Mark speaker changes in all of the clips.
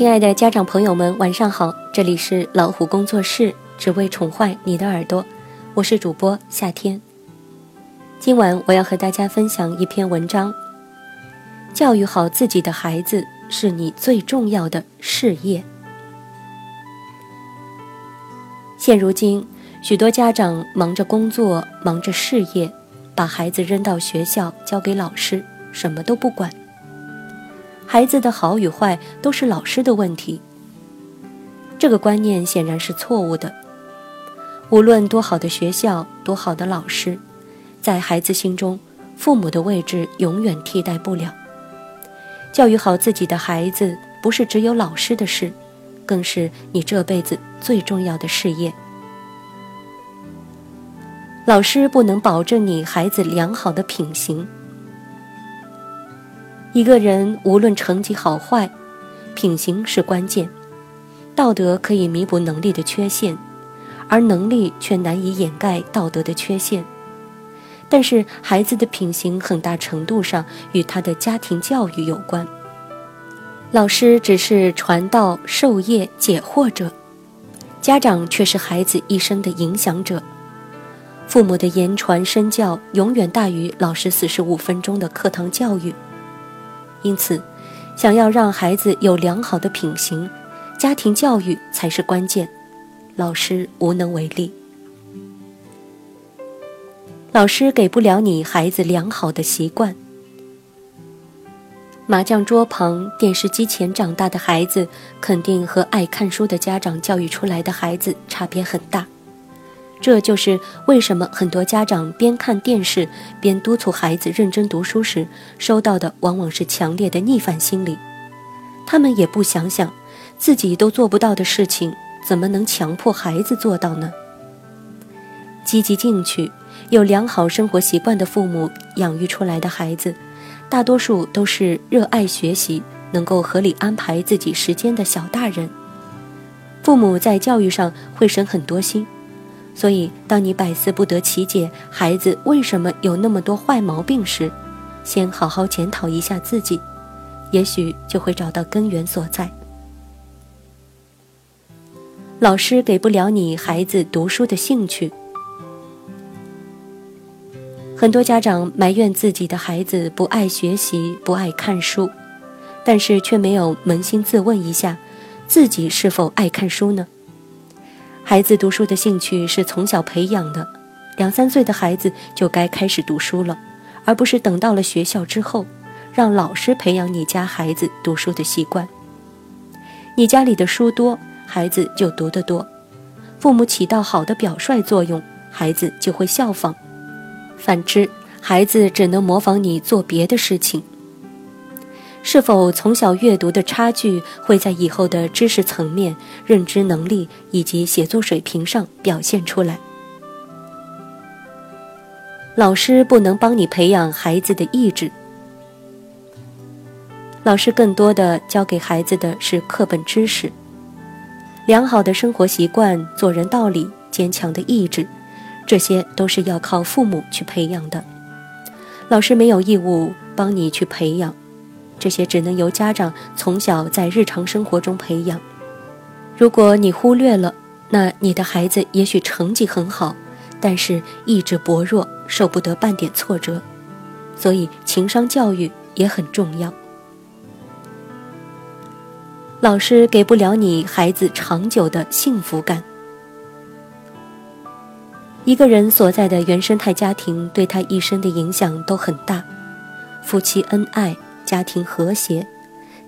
Speaker 1: 亲爱的家长朋友们，晚上好！这里是老虎工作室，只为宠坏你的耳朵，我是主播夏天。今晚我要和大家分享一篇文章：教育好自己的孩子是你最重要的事业。现如今，许多家长忙着工作，忙着事业，把孩子扔到学校，交给老师，什么都不管。孩子的好与坏都是老师的问题，这个观念显然是错误的。无论多好的学校、多好的老师，在孩子心中，父母的位置永远替代不了。教育好自己的孩子，不是只有老师的事，更是你这辈子最重要的事业。老师不能保证你孩子良好的品行。一个人无论成绩好坏，品行是关键。道德可以弥补能力的缺陷，而能力却难以掩盖道德的缺陷。但是，孩子的品行很大程度上与他的家庭教育有关。老师只是传道授业解惑者，家长却是孩子一生的影响者。父母的言传身教永远大于老师四十五分钟的课堂教育。因此，想要让孩子有良好的品行，家庭教育才是关键，老师无能为力。老师给不了你孩子良好的习惯。麻将桌旁、电视机前长大的孩子，肯定和爱看书的家长教育出来的孩子差别很大。这就是为什么很多家长边看电视边督促孩子认真读书时，收到的往往是强烈的逆反心理。他们也不想想，自己都做不到的事情，怎么能强迫孩子做到呢？积极进取、有良好生活习惯的父母养育出来的孩子，大多数都是热爱学习、能够合理安排自己时间的小大人。父母在教育上会省很多心。所以，当你百思不得其解孩子为什么有那么多坏毛病时，先好好检讨一下自己，也许就会找到根源所在。老师给不了你孩子读书的兴趣，很多家长埋怨自己的孩子不爱学习、不爱看书，但是却没有扪心自问一下，自己是否爱看书呢？孩子读书的兴趣是从小培养的，两三岁的孩子就该开始读书了，而不是等到了学校之后，让老师培养你家孩子读书的习惯。你家里的书多，孩子就读得多；父母起到好的表率作用，孩子就会效仿；反之，孩子只能模仿你做别的事情。是否从小阅读的差距会在以后的知识层面、认知能力以及写作水平上表现出来？老师不能帮你培养孩子的意志，老师更多的教给孩子的是课本知识、良好的生活习惯、做人道理、坚强的意志，这些都是要靠父母去培养的。老师没有义务帮你去培养。这些只能由家长从小在日常生活中培养。如果你忽略了，那你的孩子也许成绩很好，但是意志薄弱，受不得半点挫折。所以，情商教育也很重要。老师给不了你孩子长久的幸福感。一个人所在的原生态家庭对他一生的影响都很大，夫妻恩爱。家庭和谐，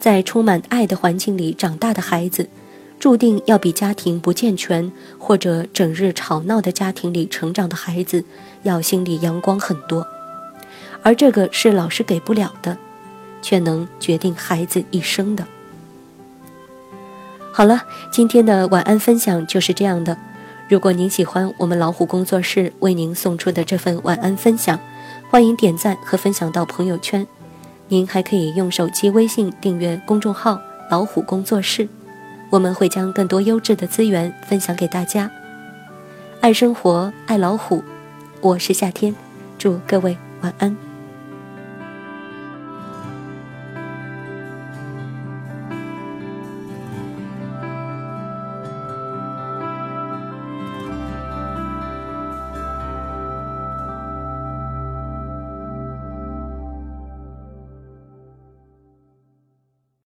Speaker 1: 在充满爱的环境里长大的孩子，注定要比家庭不健全或者整日吵闹的家庭里成长的孩子要心里阳光很多。而这个是老师给不了的，却能决定孩子一生的。好了，今天的晚安分享就是这样的。如果您喜欢我们老虎工作室为您送出的这份晚安分享，欢迎点赞和分享到朋友圈。您还可以用手机微信订阅公众号“老虎工作室”，我们会将更多优质的资源分享给大家。爱生活，爱老虎，我是夏天，祝各位晚安。